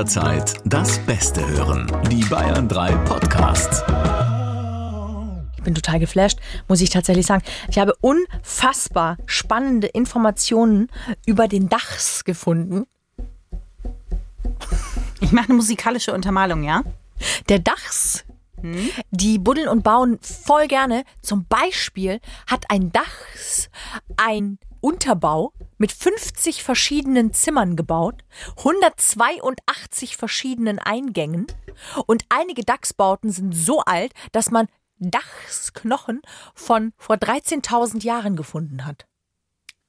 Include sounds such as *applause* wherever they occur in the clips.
jederzeit das Beste hören. Die Bayern 3 Podcasts. Ich bin total geflasht, muss ich tatsächlich sagen. Ich habe unfassbar spannende Informationen über den Dachs gefunden. Ich mache eine musikalische Untermalung, ja? Der Dachs, die buddeln und bauen voll gerne. Zum Beispiel hat ein Dachs ein Unterbau mit 50 verschiedenen Zimmern gebaut, 182 verschiedenen Eingängen und einige Dachsbauten sind so alt, dass man Dachsknochen von vor 13.000 Jahren gefunden hat.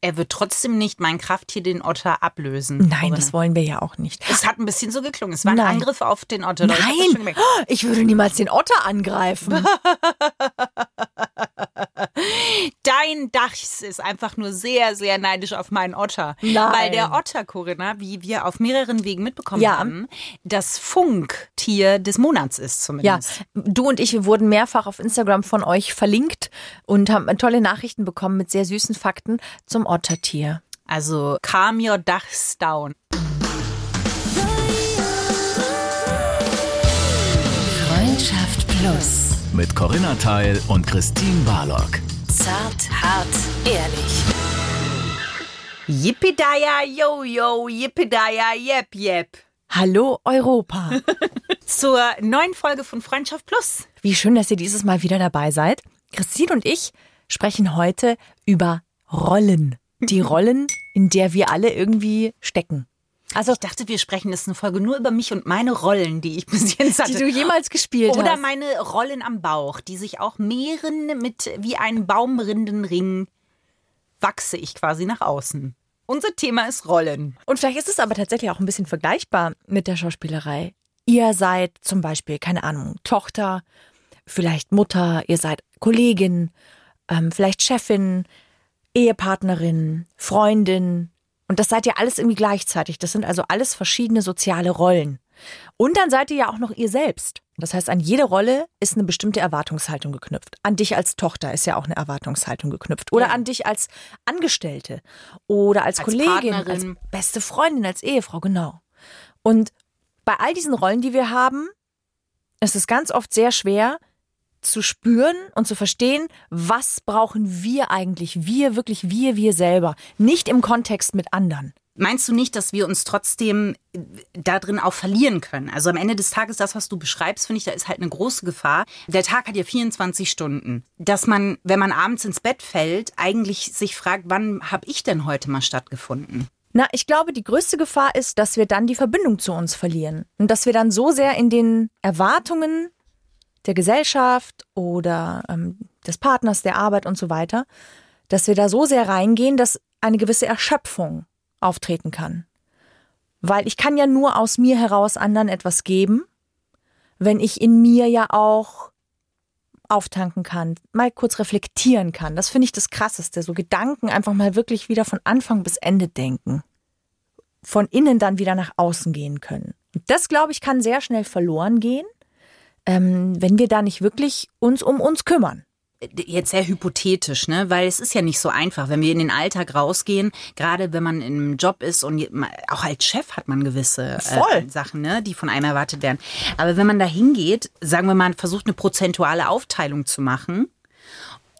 Er wird trotzdem nicht mein Krafttier, den Otter, ablösen. Nein, Corinna. das wollen wir ja auch nicht. Es hat ein bisschen so geklungen. Es war ein Nein. Angriff auf den Otter. Ich Nein, gemerkt. ich würde niemals den Otter angreifen. *laughs* *laughs* Dein Dachs ist einfach nur sehr, sehr neidisch auf meinen Otter. Nein. Weil der Otter, Corinna, wie wir auf mehreren Wegen mitbekommen Ja. haben, das Funktier des Monats ist Ja, zumindest. du und ich, wir wurden mehrfach auf Instagram von euch verlinkt und haben tolle Nachrichten bekommen mit sehr süßen Fakten zum Ottertier. Also calm your Dachs down. Freundschaft Plus. Mit Corinna Teil und Christine Barlock. Zart, hart, ehrlich. Yippidaya, yo, yo, yippidaya, yep, yep. Hallo Europa. *laughs* Zur neuen Folge von Freundschaft Plus. Wie schön, dass ihr dieses Mal wieder dabei seid. Christine und ich sprechen heute über Rollen. Die Rollen, in der wir alle irgendwie stecken. Also, Ich dachte, wir sprechen jetzt eine Folge nur über mich und meine Rollen, die ich *laughs* bis jetzt hatte. die du jemals gespielt Oder hast. meine Rollen am Bauch, die sich auch mehren mit wie ein Baumrindenring wachse ich quasi nach außen. Unser Thema ist Rollen. Und vielleicht ist es aber tatsächlich auch ein bisschen vergleichbar mit der Schauspielerei. Ihr seid zum Beispiel, keine Ahnung, Tochter, vielleicht Mutter, ihr seid Kollegin, ähm, vielleicht Chefin, Ehepartnerin, Freundin. Und das seid ihr alles irgendwie gleichzeitig. Das sind also alles verschiedene soziale Rollen. Und dann seid ihr ja auch noch ihr selbst. Das heißt, an jede Rolle ist eine bestimmte Erwartungshaltung geknüpft. An dich als Tochter ist ja auch eine Erwartungshaltung geknüpft. Oder Ja. an dich als Angestellte. Oder als, Als Kollegin, als Partnerin. beste Freundin, als Ehefrau, genau. Und bei all diesen Rollen, die wir haben, ist es ganz oft sehr schwer zu spüren und zu verstehen, was brauchen wir eigentlich, wir, wirklich wir, wir selber, nicht im Kontext mit anderen. Meinst du nicht, dass wir uns trotzdem äh, da drin auch verlieren können? Also am Ende des Tages, das, was du beschreibst, finde ich, da ist halt eine große Gefahr. Der Tag hat ja 24 Stunden. Dass man, wenn man abends ins Bett fällt, eigentlich sich fragt, wann habe ich denn heute mal stattgefunden? Na, ich glaube, die größte Gefahr ist, dass wir dann die Verbindung zu uns verlieren. Und dass wir dann so sehr in den Erwartungen der Gesellschaft oder ähm, des Partners, der Arbeit und so weiter, dass wir da so sehr reingehen, dass eine gewisse Erschöpfung auftreten kann. Weil ich kann ja nur aus mir heraus anderen etwas geben, wenn ich in mir ja auch auftanken kann, mal kurz reflektieren kann. Das finde ich das Krasseste. So Gedanken einfach mal wirklich wieder von Anfang bis Ende denken. Von innen dann wieder nach außen gehen können. Das, glaube ich, kann sehr schnell verloren gehen, ähm, wenn wir da nicht wirklich uns um uns kümmern. jetzt sehr hypothetisch, ne? Weil es ist ja nicht so einfach, wenn wir in den Alltag rausgehen, gerade wenn man im Job ist und auch als Chef hat man gewisse äh, Sachen, ne, die von einem erwartet werden. Aber wenn man da hingeht, sagen wir mal, versucht eine prozentuale Aufteilung zu machen.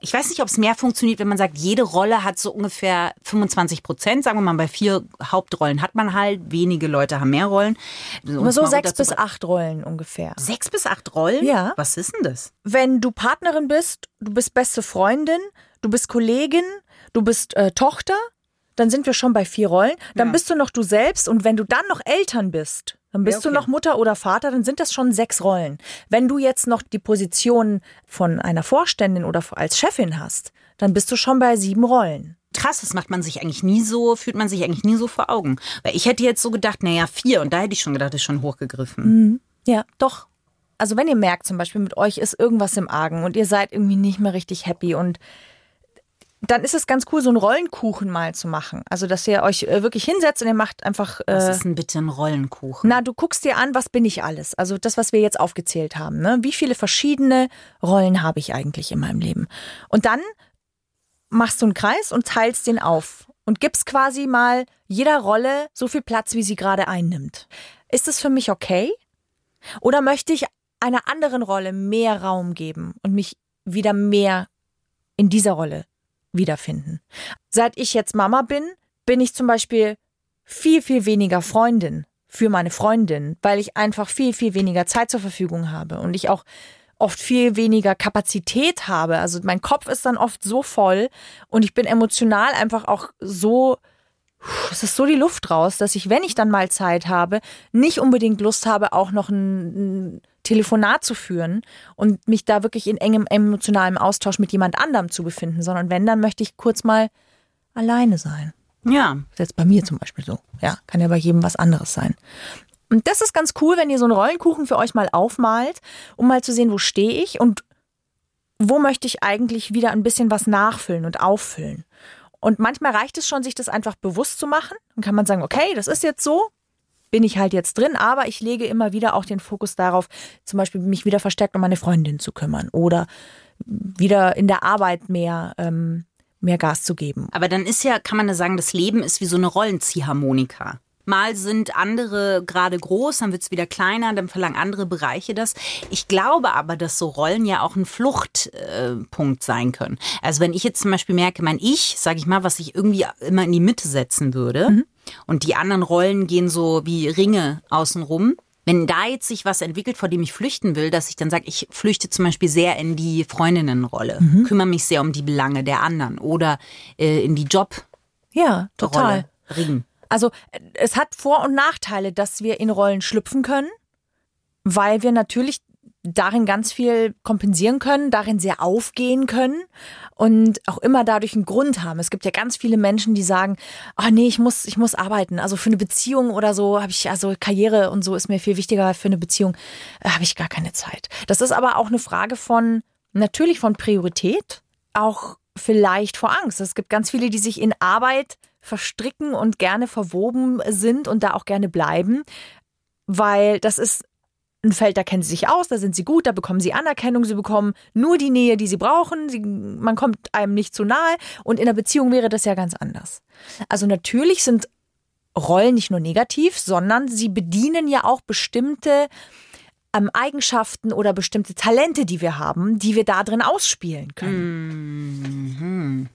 Ich weiß nicht, ob es mehr funktioniert, wenn man sagt, jede Rolle hat so ungefähr 25 Prozent. Sagen wir mal, bei vier Hauptrollen hat man halt, wenige Leute haben mehr Rollen. Nur so sechs bis acht Rollen ungefähr. Sechs bis acht Rollen? Ja. Was ist denn das? Wenn du Partnerin bist, du bist beste Freundin, du bist Kollegin, du bist äh, Tochter, dann sind wir schon bei vier Rollen. Dann Ja. bist du noch du selbst und wenn du dann noch Eltern bist, dann bist Ja, okay. du noch Mutter oder Vater, dann sind das schon sechs Rollen. Wenn du jetzt noch die Position von einer Vorständin oder als Chefin hast, dann bist du schon bei sieben Rollen. Krass, das macht man sich eigentlich nie so, fühlt man sich eigentlich nie so vor Augen. Weil ich hätte jetzt so gedacht, naja, vier. Und da hätte ich schon gedacht, ist schon hochgegriffen. Ja, doch. Also wenn ihr merkt zum Beispiel, mit euch ist irgendwas im Argen und ihr seid irgendwie nicht mehr richtig happy und dann ist es ganz cool, so einen Rollenkuchen mal zu machen. Also, dass ihr euch äh, wirklich hinsetzt und ihr macht einfach. Was Äh, ist denn bitte ein Rollenkuchen? na, du guckst dir an, was bin ich alles? Also das, was wir jetzt aufgezählt haben. Ne? Wie viele verschiedene Rollen habe ich eigentlich in meinem Leben? Und dann machst du einen Kreis und teilst den auf und gibst quasi mal jeder Rolle so viel Platz, wie sie gerade einnimmt. Ist es für mich okay? Oder möchte ich einer anderen Rolle mehr Raum geben und mich wieder mehr in dieser Rolle wiederfinden? Seit ich jetzt Mama bin, bin ich zum Beispiel viel, viel weniger Freundin für meine Freundin, weil ich einfach viel, viel weniger Zeit zur Verfügung habe und ich auch oft viel weniger Kapazität habe. Also mein Kopf ist dann oft so voll und ich bin emotional einfach auch so, es ist so die Luft raus, dass ich, wenn ich dann mal Zeit habe, nicht unbedingt Lust habe, auch noch ein, ein Telefonat zu führen und mich da wirklich in engem emotionalem Austausch mit jemand anderem zu befinden, sondern wenn, dann möchte ich kurz mal alleine sein. Ja. Das ist jetzt bei mir zum Beispiel so. Ja, kann ja bei jedem was anderes sein. Und das ist ganz cool, wenn ihr so einen Rollenkuchen für euch mal aufmalt, um mal zu sehen, wo stehe ich und wo möchte ich eigentlich wieder ein bisschen was nachfüllen und auffüllen. Und manchmal reicht es schon, sich das einfach bewusst zu machen. Dann kann man sagen, okay, das ist jetzt so, bin ich halt jetzt drin, aber ich lege immer wieder auch den Fokus darauf, zum Beispiel mich wieder verstärkt um meine Freundin zu kümmern oder wieder in der Arbeit mehr ähm, mehr Gas zu geben. Aber dann ist ja, kann man ja sagen, das Leben ist wie so eine Rollenziehharmonika. Mal sind andere gerade groß, dann wird es wieder kleiner, dann verlangen andere Bereiche das. Ich glaube aber, dass so Rollen ja auch ein Fluchtpunkt äh, sein können. Also wenn ich jetzt zum Beispiel merke, mein Ich, sage ich mal, was ich irgendwie immer in die Mitte setzen würde mhm. und die anderen Rollen gehen so wie Ringe außenrum, wenn da jetzt sich was entwickelt, vor dem ich flüchten will, dass ich dann sage, ich flüchte zum Beispiel sehr in die Freundinnenrolle, mhm. kümmere mich sehr um die Belange der anderen oder äh, in die Job. Ja, total. Ring. Also es hat Vor- und Nachteile, dass wir in Rollen schlüpfen können, weil wir natürlich darin ganz viel kompensieren können, darin sehr aufgehen können und auch immer dadurch einen Grund haben. Es gibt ja ganz viele Menschen, die sagen, ah nee, ich muss, ich muss arbeiten. Also für eine Beziehung oder so habe ich, also Karriere und so ist mir viel wichtiger. Für eine Beziehung äh, habe ich gar keine Zeit. Das ist aber auch eine Frage von, natürlich von Priorität, auch vielleicht vor Angst. Es gibt ganz viele, die sich in Arbeit verstricken und gerne verwoben sind und da auch gerne bleiben, weil das ist ein Feld, da kennen sie sich aus, da sind sie gut, da bekommen sie Anerkennung, sie bekommen nur die Nähe, die sie brauchen, sie, man kommt einem nicht zu nahe und in einer Beziehung wäre das ja ganz anders. Also natürlich sind Rollen nicht nur negativ, sondern sie bedienen ja auch bestimmte ähm, Eigenschaften oder bestimmte Talente, die wir haben, die wir da drin ausspielen können. Mhm.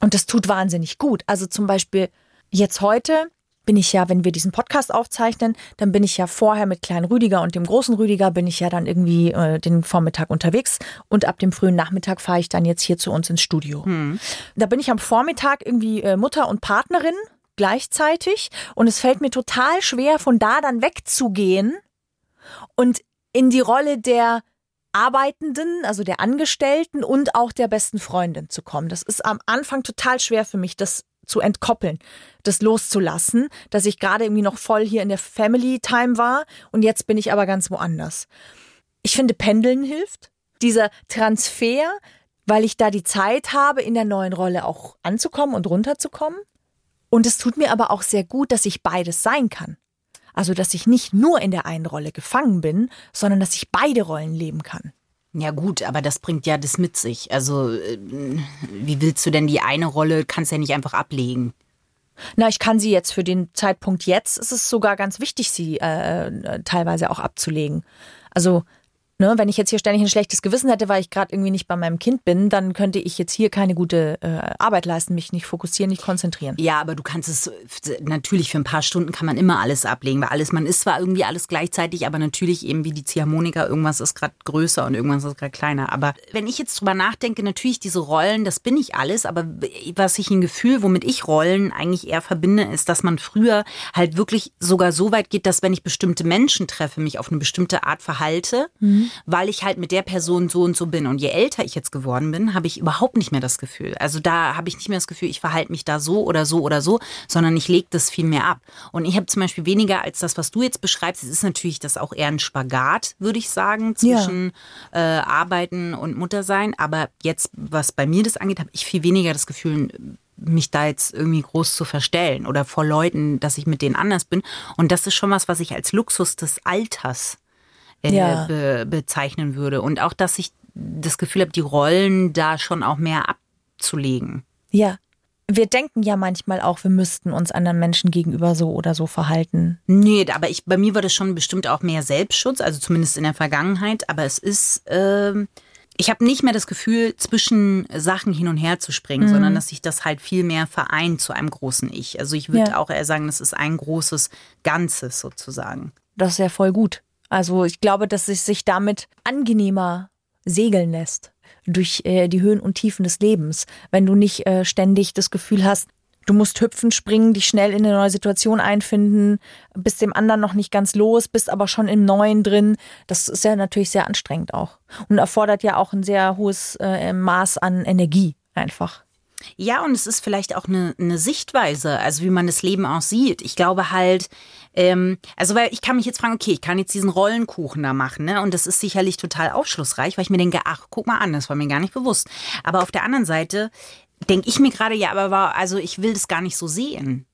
Und das tut wahnsinnig gut. Also zum Beispiel jetzt heute bin ich ja, wenn wir diesen Podcast aufzeichnen, dann bin ich ja vorher mit kleinen Rüdiger und dem großen Rüdiger bin ich ja dann irgendwie äh, den Vormittag unterwegs und ab dem frühen Nachmittag fahre ich dann jetzt hier zu uns ins Studio. Hm. Da bin ich am Vormittag irgendwie äh, Mutter und Partnerin gleichzeitig und es fällt mir total schwer, von da dann wegzugehen und in die Rolle der Arbeitenden, also der Angestellten und auch der besten Freundin zu kommen. Das ist am Anfang total schwer für mich, das zu entkoppeln, das loszulassen, dass ich gerade irgendwie noch voll hier in der Family Time war und jetzt bin ich aber ganz woanders. Ich finde, Pendeln hilft. Dieser Transfer, weil ich da die Zeit habe, in der neuen Rolle auch anzukommen und runterzukommen. Und es tut mir aber auch sehr gut, dass ich beides sein kann. Also, dass ich nicht nur in der einen Rolle gefangen bin, sondern dass ich beide Rollen leben kann. Ja gut, aber das bringt ja das mit sich. Also äh, wie willst du denn die eine Rolle, kannst ja nicht einfach ablegen. Na, ich kann sie jetzt für den Zeitpunkt jetzt, ist es sogar ganz wichtig, sie äh, äh teilweise auch abzulegen. Also Ne, wenn ich jetzt hier ständig ein schlechtes Gewissen hätte, weil ich gerade irgendwie nicht bei meinem Kind bin, dann könnte ich jetzt hier keine gute äh, Arbeit leisten, mich nicht fokussieren, nicht konzentrieren. Ja, aber du kannst es natürlich für ein paar Stunden kann man immer alles ablegen, weil alles, man ist zwar irgendwie alles gleichzeitig, aber natürlich eben wie die Ziehharmonika, irgendwas ist gerade größer und irgendwas ist gerade kleiner. Aber wenn ich jetzt drüber nachdenke, natürlich diese Rollen, das bin ich alles, aber was ich ein Gefühl, womit ich Rollen eigentlich eher verbinde, ist, dass man früher halt wirklich sogar so weit geht, dass wenn ich bestimmte Menschen treffe, mich auf eine bestimmte Art verhalte. Mhm weil ich halt mit der Person so und so bin. Und je älter ich jetzt geworden bin, habe ich überhaupt nicht mehr das Gefühl. Also da habe ich nicht mehr das Gefühl, ich verhalte mich da so oder so oder so, sondern ich lege das viel mehr ab. Und ich habe zum Beispiel weniger als das, was du jetzt beschreibst. Es ist natürlich das auch eher ein Spagat, würde ich sagen, zwischen ja. äh, Arbeiten und Muttersein. Aber jetzt, was bei mir das angeht, habe ich viel weniger das Gefühl, mich da jetzt irgendwie groß zu verstellen oder vor Leuten, dass ich mit denen anders bin. Und das ist schon was, was ich als Luxus des Alters äh, ja. be bezeichnen würde. Und auch, dass ich das Gefühl habe, die Rollen da schon auch mehr abzulegen. Ja. wir denken ja manchmal auch, wir müssten uns anderen Menschen gegenüber so oder so verhalten. Nee, aber ich, bei mir war das schon bestimmt auch mehr Selbstschutz, also zumindest in der Vergangenheit. Aber es ist, ähm, ich habe nicht mehr das Gefühl, zwischen Sachen hin und her zu springen, Mhm. sondern dass sich das halt viel mehr vereint zu einem großen Ich. Also ich würde Ja. auch eher sagen, das ist ein großes Ganzes sozusagen. Das ist ja voll gut. Also ich glaube, dass es sich damit angenehmer segeln lässt durch äh, die Höhen und Tiefen des Lebens, wenn du nicht äh, ständig das Gefühl hast, du musst hüpfen, springen, dich schnell in eine neue Situation einfinden, bist dem anderen noch nicht ganz los, bist aber schon im Neuen drin. Das ist ja natürlich sehr anstrengend auch und erfordert ja auch ein sehr hohes äh, Maß an Energie einfach. Ja, und es ist vielleicht auch eine, eine Sichtweise, also wie man das Leben auch sieht. Ich glaube halt, ähm, also weil ich kann mich jetzt fragen, okay, ich kann jetzt diesen Rollenkuchen da machen, ne? Und das ist sicherlich total aufschlussreich, weil ich mir denke, ach, guck mal an, das war mir gar nicht bewusst. Aber auf der anderen Seite denke ich mir gerade, ja, aber war, also ich will das gar nicht so sehen.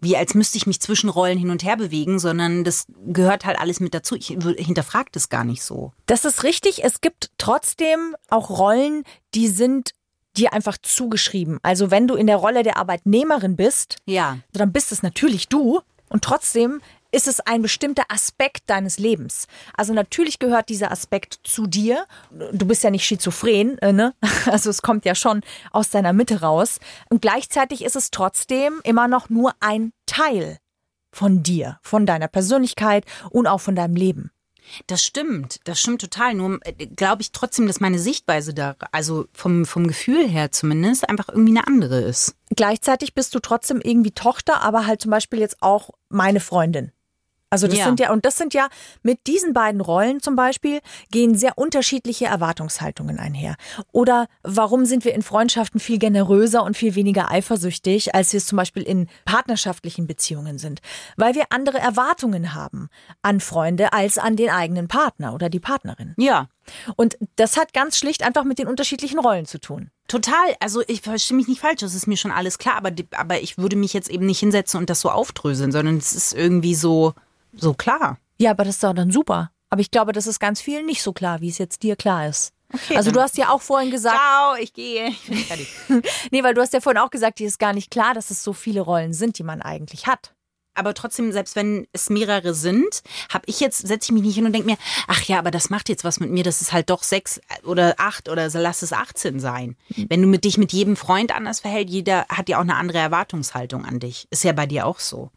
Wie als müsste ich mich zwischen Rollen hin und her bewegen, sondern das gehört halt alles mit dazu. Ich hinterfrage das gar nicht so. Das ist richtig. Es gibt trotzdem auch Rollen, die sind dir einfach zugeschrieben. Also wenn du in der Rolle der Arbeitnehmerin bist, Ja. dann bist es natürlich du und trotzdem ist es ein bestimmter Aspekt deines Lebens. Also natürlich gehört dieser Aspekt zu dir. Du bist ja nicht schizophren, äh, ne? *laughs* Also es kommt ja schon aus deiner Mitte raus. Und gleichzeitig ist es trotzdem immer noch nur ein Teil von dir, von deiner Persönlichkeit und auch von deinem Leben. Das stimmt, das stimmt total. Nur äh, glaube ich trotzdem, dass meine Sichtweise da, also vom, vom Gefühl her zumindest, einfach irgendwie eine andere ist. gleichzeitig bist du trotzdem irgendwie Tochter, aber halt zum Beispiel jetzt auch meine Freundin. Also das Ja. sind ja, und das sind ja mit diesen beiden Rollen zum Beispiel, gehen sehr unterschiedliche Erwartungshaltungen einher. Oder warum sind wir in Freundschaften viel generöser und viel weniger eifersüchtig, als wir es zum Beispiel in partnerschaftlichen Beziehungen sind? Weil wir andere Erwartungen haben an Freunde als an den eigenen Partner oder die Partnerin. Ja, Und das hat ganz schlicht einfach mit den unterschiedlichen Rollen zu tun. total. Also ich verstehe mich nicht falsch, das ist mir schon alles klar, aber, aber ich würde mich jetzt eben nicht hinsetzen und das so aufdröseln, sondern es ist irgendwie so, so klar. Ja, aber das ist doch dann super. Aber ich glaube, das ist ganz vielen nicht so klar, wie es jetzt dir klar ist. Okay, also du hast ja auch vorhin gesagt, Ciao, ich gehe. *laughs* Ich bin fertig. nee, weil du hast ja vorhin auch gesagt, dir ist gar nicht klar, dass es so viele Rollen sind, die man eigentlich hat. aber trotzdem, selbst wenn es mehrere sind, habe ich jetzt, setze ich mich nicht hin und denke mir, ach ja, aber das macht jetzt was mit mir, das ist halt doch sechs oder acht oder so, lass es 18 sein. Wenn du mit dich mit jedem Freund anders verhält, jeder hat ja auch eine andere Erwartungshaltung an dich. Ist ja bei dir auch so.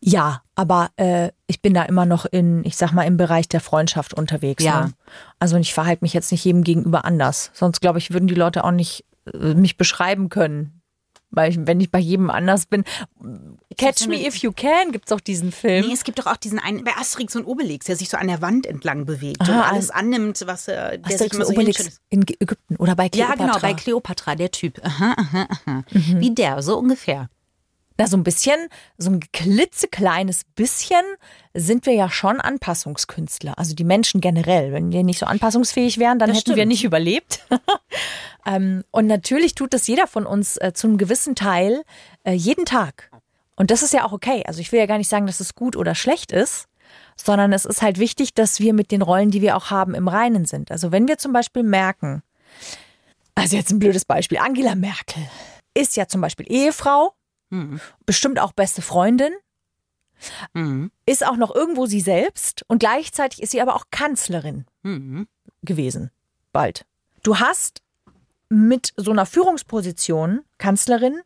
Ja, aber äh, ich bin da immer noch in, ich sag mal, im Bereich der Freundschaft unterwegs. Ja. Ne? Also ich verhalte mich jetzt nicht jedem gegenüber anders. Sonst glaube ich, würden die Leute auch nicht äh, mich beschreiben können. Weil ich, wenn ich bei jedem anders bin. Catch me if you can, gibt's auch diesen Film. Nee, es gibt doch auch diesen einen bei Asterix und Obelix, der sich so an der Wand entlang bewegt Aha, und alles annimmt, was er, der sich Asterix und so Obelix in Ägypten oder bei Ja, Kleopatra. genau, bei Cleopatra, der Typ. Aha, aha, aha. Mhm. Wie der, so ungefähr. Na, so ein bisschen, so ein klitzekleines bisschen sind wir ja schon Anpassungskünstler. Also die Menschen generell. Wenn wir nicht so anpassungsfähig wären, dann Das hätten wir stimmt. nicht überlebt. *laughs* ähm, und natürlich tut das jeder von uns äh, zu einem gewissen Teil äh, jeden Tag. Und das ist ja auch okay. Also ich will ja gar nicht sagen, dass es gut oder schlecht ist, sondern es ist halt wichtig, dass wir mit den Rollen, die wir auch haben, im Reinen sind. Also wenn wir zum Beispiel merken, also jetzt ein blödes Beispiel, Angela Merkel ist ja zum Beispiel Ehefrau, bestimmt auch beste Freundin, Mhm. ist auch noch irgendwo sie selbst und gleichzeitig ist sie aber auch Kanzlerin Mhm. gewesen. Bald. Du hast mit so einer Führungsposition, Kanzlerin,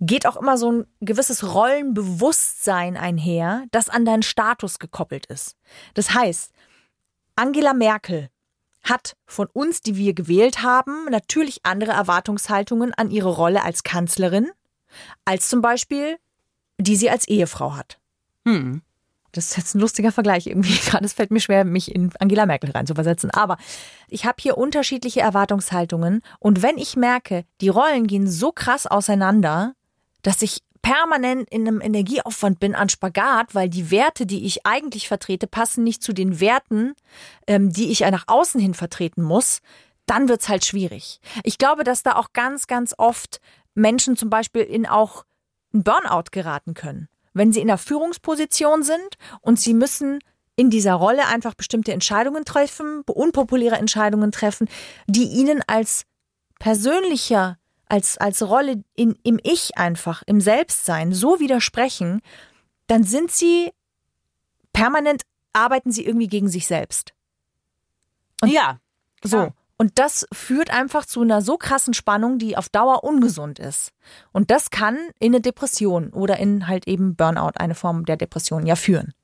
geht auch immer so ein gewisses Rollenbewusstsein einher, das an deinen Status gekoppelt ist. Das heißt, Angela Merkel hat von uns, die wir gewählt haben, natürlich andere Erwartungshaltungen an ihre Rolle als Kanzlerin, als zum Beispiel die sie als Ehefrau hat. Mhm. Das ist jetzt ein lustiger Vergleich irgendwie *laughs* gerade. Es fällt mir schwer, mich in Angela Merkel reinzuversetzen. Aber ich habe hier unterschiedliche Erwartungshaltungen. Und wenn ich merke, die Rollen gehen so krass auseinander, dass ich permanent in einem Energieaufwand bin an Spagat, weil die Werte, die ich eigentlich vertrete, passen nicht zu den Werten, ähm, die ich ja nach außen hin vertreten muss, dann wird's halt schwierig. Ich glaube, dass da auch ganz, ganz oft Menschen zum Beispiel in auch einen Burnout geraten können. Wenn sie in einer Führungsposition sind und sie müssen in dieser Rolle einfach bestimmte Entscheidungen treffen, unpopuläre Entscheidungen treffen, die ihnen als persönlicher als, als Rolle in, im Ich einfach, im Selbstsein so widersprechen, dann sind sie permanent, arbeiten sie irgendwie gegen sich selbst. Und- ja. So. Und das führt einfach zu einer so krassen Spannung, die auf Dauer ungesund ist. Und das kann in eine Depression oder in halt eben Burnout, eine Form der Depression, ja führen.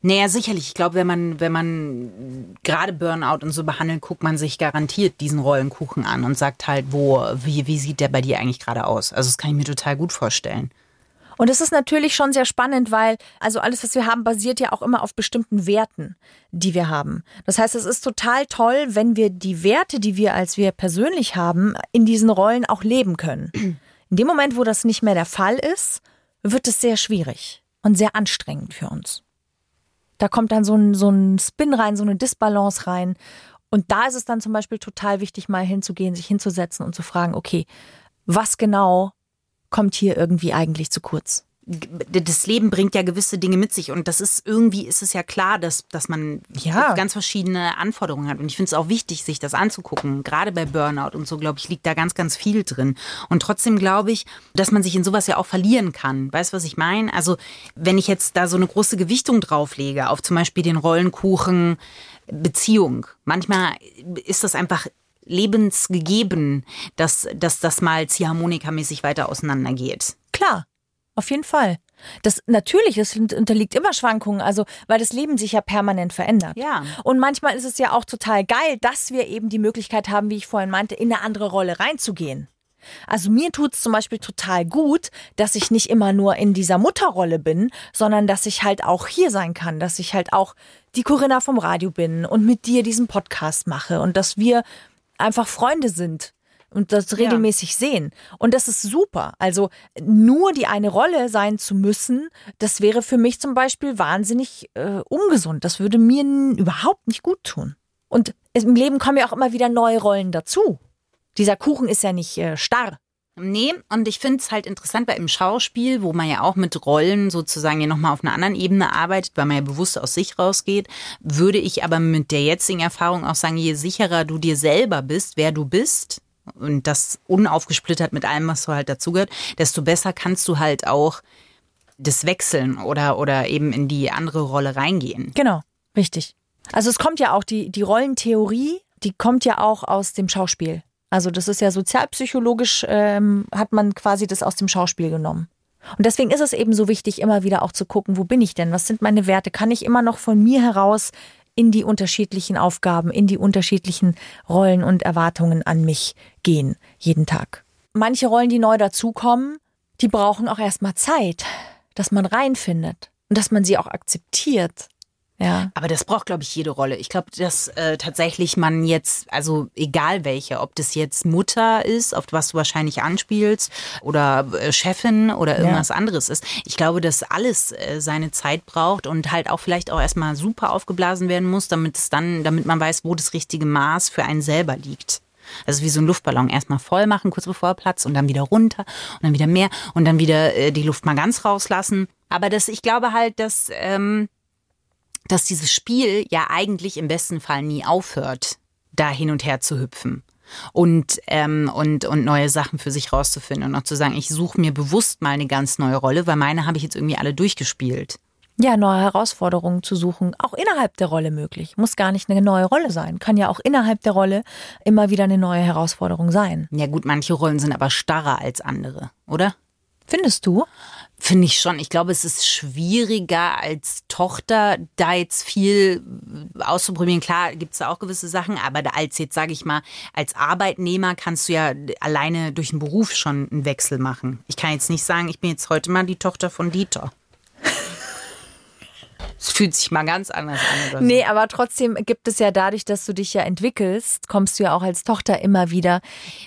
Naja, sicherlich. Ich glaube, wenn man, wenn man gerade Burnout und so behandelt, guckt man sich garantiert diesen Rollenkuchen an und sagt halt, wo, wie, wie sieht der bei dir eigentlich gerade aus? Also das kann ich mir total gut vorstellen. Und es ist natürlich schon sehr spannend, weil also alles, was wir haben, basiert ja auch immer auf bestimmten Werten, die wir haben. Das heißt, es ist total toll, wenn wir die Werte, die wir als wir persönlich haben, in diesen Rollen auch leben können. In dem Moment, wo das nicht mehr der Fall ist, wird es sehr schwierig und sehr anstrengend für uns. Da kommt dann so ein, so ein Spin rein, so eine Disbalance rein. Und da ist es dann zum Beispiel total wichtig, mal hinzugehen, sich hinzusetzen und zu fragen, okay, was genau kommt hier irgendwie eigentlich zu kurz? das Leben bringt ja gewisse Dinge mit sich und das ist irgendwie ist es ja klar, dass, dass man Ja. ganz verschiedene Anforderungen hat und ich finde es auch wichtig, sich das anzugucken. Gerade bei Burnout und so, glaube ich, liegt da ganz, ganz viel drin. Und trotzdem glaube ich, dass man sich in sowas ja auch verlieren kann. Weißt du, was ich meine? Also wenn ich jetzt da so eine große Gewichtung drauflege, auf zum Beispiel den Rollenkuchen Beziehung, manchmal ist das einfach lebensgegeben, dass, dass das mal ziehharmonikamäßig weiter auseinandergeht. Klar, auf jeden Fall. Das natürlich, es unterliegt immer Schwankungen, also weil das Leben sich ja permanent verändert. Ja. Und manchmal ist es ja auch total geil, dass wir eben die Möglichkeit haben, wie ich vorhin meinte, in eine andere Rolle reinzugehen. Also mir tut es zum Beispiel total gut, dass ich nicht immer nur in dieser Mutterrolle bin, sondern dass ich halt auch hier sein kann, dass ich halt auch die Corinna vom Radio bin und mit dir diesen Podcast mache und dass wir einfach Freunde sind und das regelmäßig sehen. Und das ist super. Also nur die eine Rolle sein zu müssen, das wäre für mich zum Beispiel wahnsinnig äh, ungesund. Das würde mir überhaupt nicht gut tun. Und im Leben kommen ja auch immer wieder neue Rollen dazu. Dieser Kuchen ist ja nicht äh, starr. Nee, und ich finde es halt interessant bei im Schauspiel, wo man ja auch mit Rollen sozusagen ja nochmal auf einer anderen Ebene arbeitet, weil man ja bewusst aus sich rausgeht, würde ich aber mit der jetzigen Erfahrung auch sagen, je sicherer du dir selber bist, wer du bist, und das unaufgesplittert mit allem, was so halt dazugehört, desto besser kannst du halt auch das wechseln oder, oder eben in die andere Rolle reingehen. Genau, richtig. Also es kommt ja auch, die, die Rollentheorie, die kommt ja auch aus dem Schauspiel. Also das ist ja sozialpsychologisch, ähm, hat man quasi das aus dem Schauspiel genommen. Und deswegen ist es eben so wichtig, immer wieder auch zu gucken, wo bin ich denn? Was sind meine Werte? Kann ich immer noch von mir heraus in die unterschiedlichen Aufgaben, in die unterschiedlichen Rollen und Erwartungen an mich gehen, jeden Tag? Manche Rollen, die neu dazukommen, die brauchen auch erstmal Zeit, dass man reinfindet und dass man sie auch akzeptiert. Ja. Aber das braucht, glaube ich, jede Rolle. Ich glaube, dass äh, tatsächlich man jetzt, also egal welche, ob das jetzt Mutter ist, auf was du wahrscheinlich anspielst, oder äh, Chefin oder irgendwas anderes ist. Ich glaube, dass alles äh, seine Zeit braucht und halt auch vielleicht auch erstmal super aufgeblasen werden muss, damit es dann, damit man weiß, wo das richtige Maß für einen selber liegt. Also wie so ein Luftballon. Erstmal voll machen, kurz bevor er platzt und dann wieder runter und dann wieder mehr und dann wieder äh, die Luft mal ganz rauslassen. Aber das, ich glaube halt, dass ähm, dass dieses Spiel ja eigentlich im besten Fall nie aufhört, da hin und her zu hüpfen. Und, ähm, und, und neue Sachen für sich rauszufinden und auch zu sagen, ich suche mir bewusst mal eine ganz neue Rolle, weil meine habe ich jetzt irgendwie alle durchgespielt. Ja, neue Herausforderungen zu suchen, auch innerhalb der Rolle möglich. Muss gar nicht eine neue Rolle sein. Kann ja auch innerhalb der Rolle immer wieder eine neue Herausforderung sein. Ja gut, manche Rollen sind aber starrer als andere, oder? Findest du? Finde ich schon. Ich glaube, es ist schwieriger als Tochter, da jetzt viel auszuprobieren. Klar, gibt es da auch gewisse Sachen, aber als jetzt, sage ich mal, als Arbeitnehmer kannst du ja alleine durch den Beruf schon einen Wechsel machen. Ich kann jetzt nicht sagen, ich bin jetzt heute mal die Tochter von Dieter. Es fühlt sich mal ganz anders an. Oder so. Nee, aber trotzdem gibt es ja dadurch, dass du dich ja entwickelst, kommst du ja auch als Tochter immer wieder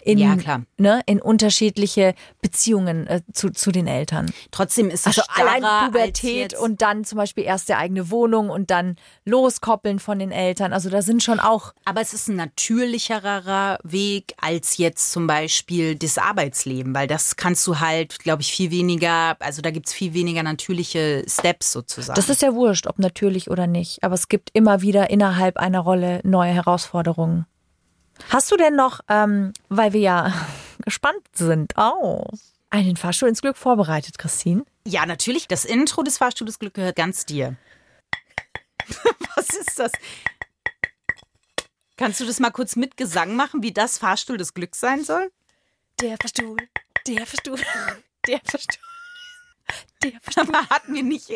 in, Ja, klar. Ne, in unterschiedliche Beziehungen äh, zu, zu den Eltern. Trotzdem ist es Also allein Pubertät und dann zum Beispiel erst der eigene Wohnung und dann loskoppeln von den Eltern. Also da sind schon auch Aber es ist ein natürlicherer Weg als jetzt zum Beispiel das Arbeitsleben, weil das kannst du halt, glaube ich, viel weniger, also da gibt es viel weniger natürliche Steps sozusagen. Das ist ja wurscht, ob natürlich oder nicht. Aber es gibt immer wieder innerhalb einer Rolle neue Herausforderungen. Hast du denn noch, ähm, weil wir ja *laughs* gespannt sind. Oh. Einen Fahrstuhl ins Glück vorbereitet, Christine. Ja, natürlich. Das Intro des Fahrstuhls Glück gehört ganz dir. *laughs* Was ist das? Kannst du das mal kurz mit Gesang machen, wie das Fahrstuhl des Glücks sein soll? Der Fahrstuhl, der Fahrstuhl, *laughs* der Fahrstuhl. Der Fahrstuhl. *laughs* Hatten wir nicht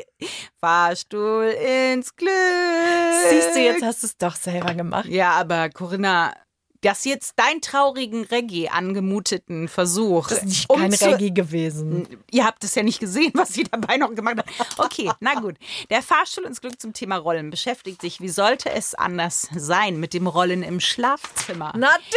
Fahrstuhl ins Glück. Siehst du, jetzt hast du es doch selber gemacht. Ja, aber Corinna, das jetzt dein traurigen Reggae angemuteten Versuch. Das ist nicht um kein Reggae gewesen. Ihr habt es ja nicht gesehen, was sie dabei noch gemacht hat. Okay, na gut. Der Fahrstuhl ins Glück zum Thema Rollen beschäftigt sich, wie sollte es anders sein, mit dem Rollen im Schlafzimmer. Natürlich!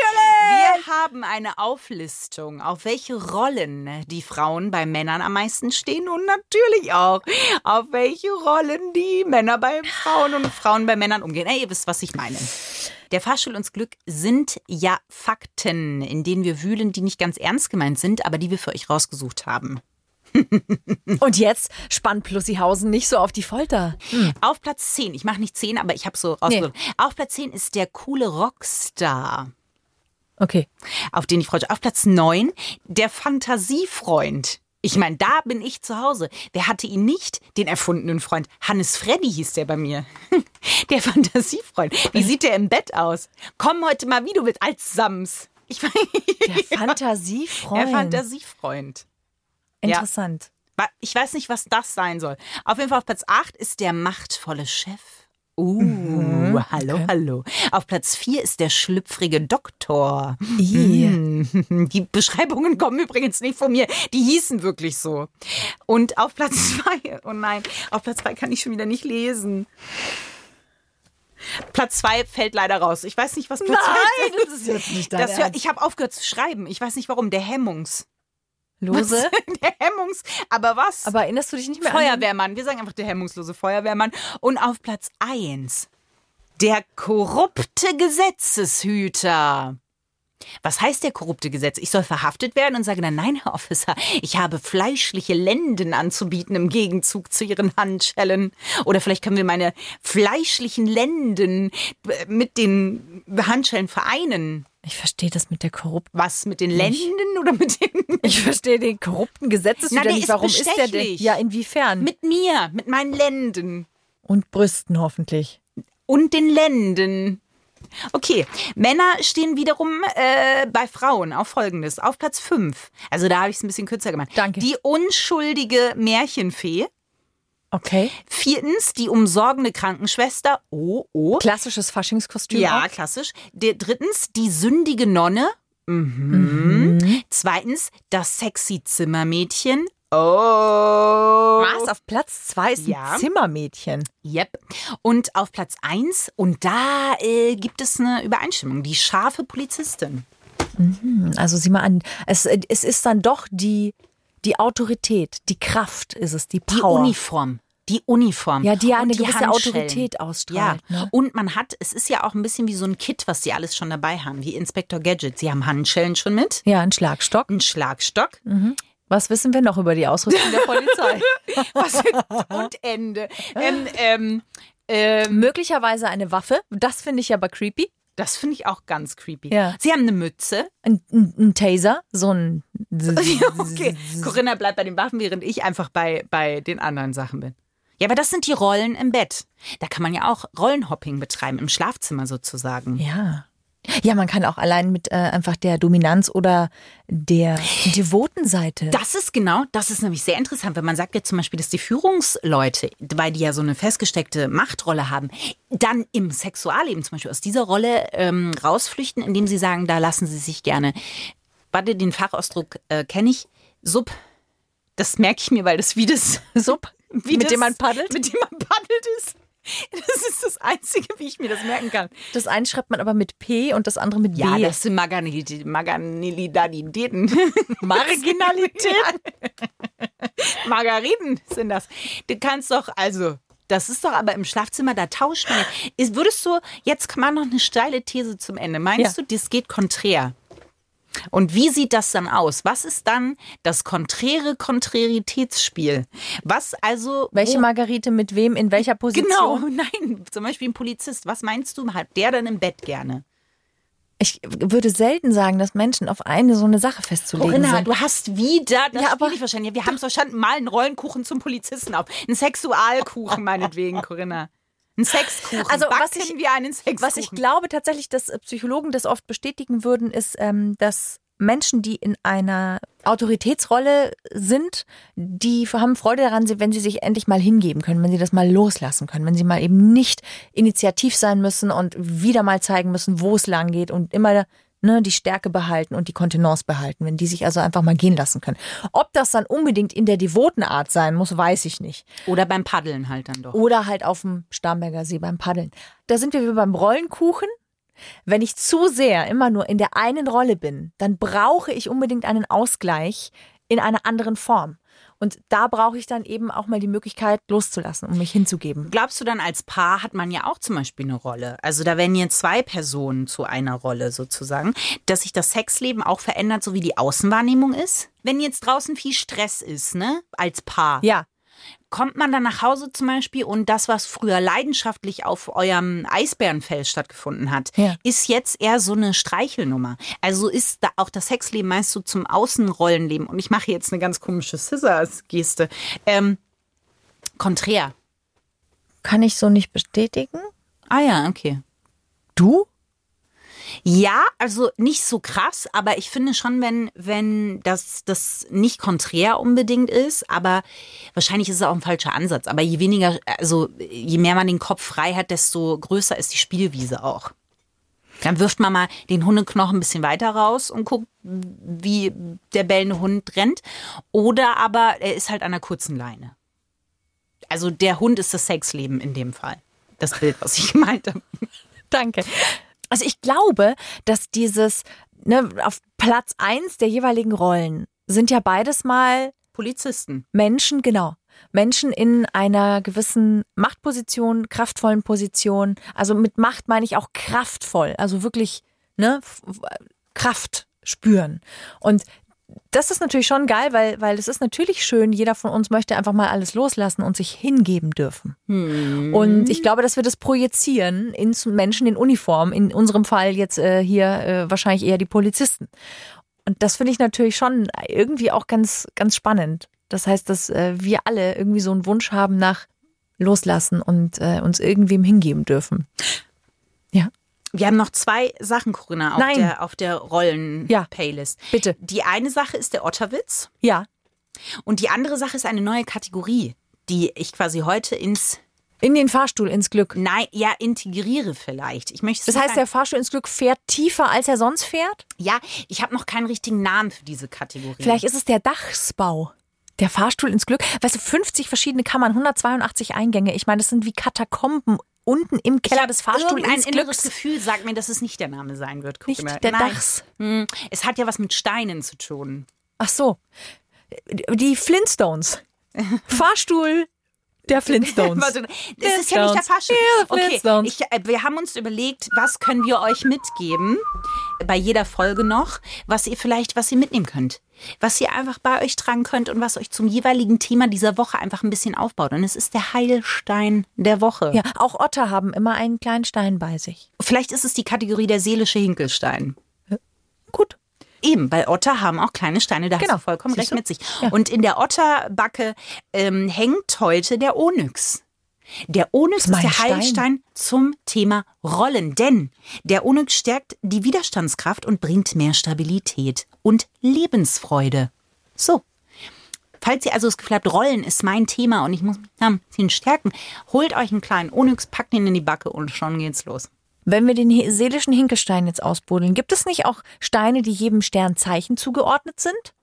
Wir haben eine Auflistung, auf welche Rollen die Frauen bei Männern am meisten stehen und natürlich auch, auf welche Rollen die Männer bei Frauen und Frauen bei Männern umgehen. Ey, ihr wisst, was ich meine. Der Fahrstuhl ins Glück sind ja Fakten, in denen wir wühlen, die nicht ganz ernst gemeint sind, aber die wir für euch rausgesucht haben. *laughs* Und jetzt spannt Plussihausen nicht so auf die Folter. Auf Platz 10, ich mache nicht 10, aber ich habe so rausgesucht. Auf Platz 10 ist der coole Rockstar. Okay. auf den ich freue. Auf Platz 9, der Fantasiefreund. Ich meine, da bin ich zu Hause. Wer hatte ihn nicht? Den erfundenen Freund. Hannes Freddy hieß der bei mir. *laughs* Der Fantasiefreund. Wie sieht der im Bett aus? Komm heute mal, wie du willst, als Sams. Ich meine, *laughs* Der Fantasiefreund. der Fantasiefreund. Interessant. Wa- Ich weiß nicht, was das sein soll. Auf jeden Fall auf Platz 8 ist der machtvolle Chef. Uh, hallo, hallo. Auf Platz 4 ist der schlüpfrige Doktor. Ih. Hm, Die Beschreibungen kommen übrigens nicht von mir. Die hießen wirklich so. Und auf Platz 2, oh nein, auf Platz 2 kann ich schon wieder nicht lesen. Platz 2 fällt leider raus. Ich weiß nicht, was Platz zwei Nein, das ist jetzt nicht dein Das Ernst. ich habe aufgehört zu schreiben. Ich weiß nicht warum. Der Hemmungs. Lose. *laughs* Der Hemmungs. Aber was? Aber erinnerst du dich nicht mehr an Feuerwehrmann. Wir sagen einfach der hemmungslose Feuerwehrmann. Und auf Platz 1 der korrupte Gesetzeshüter. Was heißt der korrupte Gesetz? Ich soll verhaftet werden und sage dann, nein, Herr Officer, ich habe fleischliche Lenden anzubieten im Gegenzug zu Ihren Handschellen. Oder vielleicht können wir meine fleischlichen Lenden mit den Handschellen vereinen. Ich verstehe das mit der korrupten. Was, mit den Lenden oder mit den... *laughs* Ich verstehe den korrupten Na, nicht. ist Warum ist der denn? Ja, inwiefern? Mit mir, mit meinen Lenden. Und Brüsten hoffentlich. und den Lenden. Okay, Männer stehen wiederum äh, bei Frauen auf folgendes, auf Platz 5. Also da habe ich es ein bisschen kürzer gemacht. Danke. Die unschuldige Märchenfee. Okay. Viertens, die umsorgende Krankenschwester. Oh, oh. Klassisches Faschingskostüm. Ja, auch. klassisch. Der, drittens, die sündige Nonne. Mhm. Zweitens, das sexy Zimmermädchen. Oh. Was? Auf Platz zwei ist Ja. ein Zimmermädchen. Yep. Und auf Platz 1, und da äh, gibt es eine Übereinstimmung, die scharfe Polizistin. Also sieh mal an, es, es ist dann doch die, die Autorität, die Kraft ist es, die Die Power. Uniform. Die Uniform. Ja, die ja eine die gewisse. Autorität ausstrahlt, Ja, ne? und man hat, es ist ja auch ein bisschen wie so ein Kit, was sie alles schon dabei haben, wie Inspector Gadget. Sie haben Handschellen schon mit, Ja, ein Schlagstock. einen Schlagstock Was wissen wir noch über die Ausrüstung der Polizei? *laughs* was, und Ende. Ähm, ähm, ähm, Möglicherweise eine Waffe. Das finde ich aber creepy. Das finde ich auch ganz creepy. Ja. Sie haben eine Mütze. Ein, ein, ein Taser, so ein. *laughs* Okay, Corinna bleibt bei den Waffen, während ich einfach bei, bei den anderen Sachen bin. Ja, aber das sind die Rollen im Bett. Da kann man ja auch Rollenhopping betreiben, im Schlafzimmer sozusagen. Ja. Ja, man kann auch allein mit äh, einfach der Dominanz oder der devoten Seite. Das ist genau, das ist nämlich sehr interessant, wenn man sagt jetzt zum Beispiel, dass die Führungsleute, weil die ja so eine festgesteckte Machtrolle haben, dann im Sexualleben zum Beispiel aus dieser Rolle ähm, rausflüchten, indem sie sagen, da lassen sie sich gerne, warte, den Fachausdruck äh, kenne ich, Sub, das merke ich mir, weil das wie das *laughs* Sub, wie mit das, dem man paddelt. Mit dem man paddelt ist. *laughs* Das ist das Einzige, wie ich mir das merken kann. Das eine schreibt man aber mit P und das andere mit Ja, B. das sind Maganili- Maganilidaditäten. *laughs* Marginalität. *laughs* Margariten sind das. Du kannst doch, also, das ist doch aber im Schlafzimmer, da tauscht man. ja. Ist, würdest du, jetzt kann man noch eine steile These zum Ende. Meinst Ja. du, das geht konträr? Und wie sieht das dann aus? Was ist dann das konträre Kontraritätsspiel? Was also. Welche Margarite mit wem in welcher Genau, Position? *laughs* nein, zum Beispiel ein Polizist. Was meinst du, hat der dann im Bett gerne? Ich würde selten sagen, dass Menschen auf eine so eine Sache festzulegen Corinna, sind. du hast wieder das Ja, aber- nicht verstanden. Ja, wir haben es verstanden. Mal einen Rollenkuchen zum Polizisten auf. Einen Sexualkuchen meinetwegen, Corinna. Ein Sexkuchen. Also, was Backen ich- wir einen Sexkuchen. Was ich glaube tatsächlich, dass äh, Psychologen das oft bestätigen würden, ist, ähm, dass Menschen, die in einer Autoritätsrolle sind, die haben Freude daran, wenn sie sich endlich mal hingeben können, wenn sie das mal loslassen können, wenn sie mal eben nicht initiativ sein müssen und wieder mal zeigen müssen, wo es lang geht und immer ne, die Stärke behalten und die Kontenance behalten, wenn die sich also einfach mal gehen lassen können. Ob das dann unbedingt in der devoten Art sein muss, weiß ich nicht. Oder beim Paddeln halt dann doch. Oder halt auf dem Starnberger See beim Paddeln. Da sind wir wie beim Rollenkuchen. Wenn ich zu sehr immer nur in der einen Rolle bin, dann brauche ich unbedingt einen Ausgleich in einer anderen Form. Und da brauche ich dann eben auch mal die Möglichkeit loszulassen, um mich hinzugeben. Glaubst du dann, als Paar hat man ja auch zum Beispiel eine Rolle? Also da werden jetzt zwei Personen zu einer Rolle sozusagen, dass sich das Sexleben auch verändert, so wie die Außenwahrnehmung ist? Wenn jetzt draußen viel Stress ist, ne, als Paar, Ja, kommt man dann nach Hause zum Beispiel und das, was früher leidenschaftlich auf eurem Eisbärenfell stattgefunden hat, Ja. ist jetzt eher so eine Streichelnummer. Also ist da auch das Sexleben meist so zum Außenrollenleben. Und ich mache jetzt eine ganz komische Scissors-Geste. Ähm, konträr. kann ich so nicht bestätigen. Ah ja, okay. Du? Ja, also nicht so krass, aber ich finde schon, wenn, wenn das, das nicht konträr unbedingt ist, aber wahrscheinlich ist es auch ein falscher Ansatz. Aber je weniger, also je mehr man den Kopf frei hat, desto größer ist die Spielwiese auch. Dann wirft man mal den Hundeknochen ein bisschen weiter raus und guckt, wie der bellende Hund rennt. Oder aber er ist halt an einer kurzen Leine. Also der Hund ist das Sexleben in dem Fall. Das Bild, was ich *laughs* gemeint habe. Danke. Also ich glaube, dass dieses ne, auf Platz eins der jeweiligen Rollen sind ja beides mal Polizisten. Menschen, genau. Menschen in einer gewissen Machtposition, kraftvollen Position. Also mit Macht meine ich auch kraftvoll. Also wirklich, ne, Kraft spüren. Und das ist natürlich schon geil, weil, weil es ist natürlich schön, jeder von uns möchte einfach mal alles loslassen und sich hingeben dürfen. Und ich glaube, dass wir das projizieren in Menschen in Uniform, in unserem Fall jetzt äh, hier äh, wahrscheinlich eher die Polizisten. Und das finde ich natürlich schon irgendwie auch ganz, ganz spannend. Das heißt, dass äh, wir alle irgendwie so einen Wunsch haben nach Loslassen und äh, uns irgendwem hingeben dürfen. Ja, Wir haben noch zwei Sachen, Corinna, auf Nein. der, auf der Rollen-Playlist. bitte. Die eine Sache ist der Otterwitz Ja. und die andere Sache ist eine neue Kategorie, die ich quasi heute ins, In den Fahrstuhl ins Glück. nein, ja, integriere vielleicht. Ich möchte Das heißt, der. Fahrstuhl ins Glück fährt tiefer, als er sonst fährt? ja, ich habe noch keinen richtigen Namen für diese Kategorie. Vielleicht ist es der Dachsbau. Der Fahrstuhl ins Glück. Weißt du, 50 verschiedene Kammern, 182 Eingänge. Ich meine, das sind wie Katakomben unten im Keller des Fahrstuhls ein inneres. Gefühl sagt mir, dass es nicht der Name sein wird. Nicht Corinna. der Nein. Dachs. Hm, Es hat ja was mit Steinen zu tun. Ach so. Die Flintstones. *laughs* Fahrstuhl der Flintstones. *laughs* Warte, das ist ja nicht der. Fahrstuhl. Okay, ich, äh, wir haben uns überlegt, was können wir euch mitgeben bei jeder Folge noch, was ihr vielleicht, was ihr mitnehmen könnt, was ihr einfach bei euch tragen könnt und was euch zum jeweiligen Thema dieser Woche einfach ein bisschen aufbaut. Und es ist der Heilstein der Woche. Ja, auch Otter haben immer einen kleinen Stein bei sich. Vielleicht ist es die Kategorie der seelische Hinkelstein. Gut. Eben, weil Otter haben auch kleine Steine, da Genau. hast du vollkommen Siehst recht du? mit sich. Ja. Und in der Otterbacke ähm, hängt heute der Onyx. Der Onyx ist, der Stein. Heilstein zum Thema Rollen, denn der Onyx stärkt die Widerstandskraft und bringt mehr Stabilität und Lebensfreude. So. Falls ihr also das Gefühl habt, Rollen ist mein Thema und ich muss mich ein bisschen stärken, holt euch einen kleinen Onyx, packt ihn in die Backe und schon geht's los. Wenn wir den he- seelischen Hinkelstein jetzt ausbuddeln, gibt es nicht auch Steine, die jedem Sternzeichen zugeordnet sind?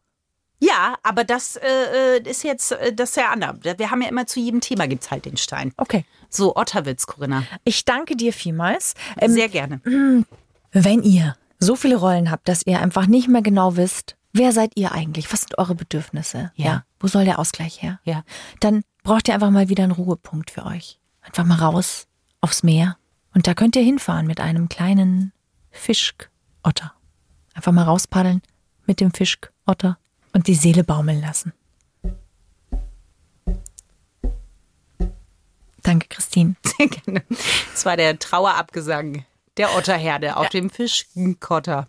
Ja, aber das äh, äh, ist jetzt äh, das ist ja anders. Wir haben ja immer zu jedem Thema gibt's halt den Stein. Okay. So, Otterwitz, Corinna. Ich danke dir vielmals. Ähm, Sehr gerne. *clears throat* Wenn ihr so viele Rollen habt, dass ihr einfach nicht mehr genau wisst, wer seid ihr eigentlich? Was sind eure Bedürfnisse? Ja. Wo soll der Ausgleich her? Ja. Dann braucht ihr einfach mal wieder einen Ruhepunkt für euch. Einfach mal raus aufs Meer. Und da könnt ihr hinfahren mit einem kleinen Fischotter. Einfach mal rauspaddeln mit dem Fischotter und die Seele baumeln lassen. Danke, Christine. *laughs* Sehr gerne. Das war der Trauerabgesang der Otterherde auf dem Fischkotter.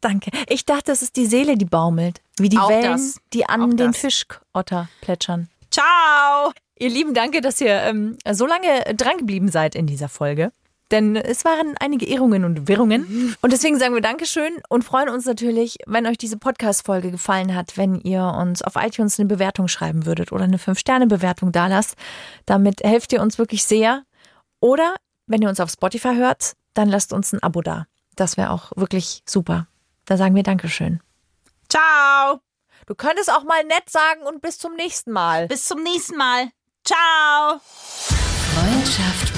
Danke. Ich dachte, das ist die Seele, die baumelt. Wie die Auch Wellen, das. die an Auch den das. Fischkotter plätschern. Ciao! Ihr Lieben, danke, dass ihr ähm, so lange drangeblieben seid in dieser Folge. Denn es waren einige Irrungen und Wirrungen. Und deswegen sagen wir Dankeschön und freuen uns natürlich, wenn euch diese Podcast-Folge gefallen hat, wenn ihr uns auf iTunes eine Bewertung schreiben würdet oder eine 5-Sterne-Bewertung dalasst. Damit helft ihr uns wirklich sehr. Oder wenn ihr uns auf Spotify hört, dann lasst uns ein Abo da. Das wäre auch wirklich super. Da sagen wir Dankeschön. Ciao! Du könntest auch mal nett sagen und bis zum nächsten Mal. Bis zum nächsten Mal. Ciao! Freundschaft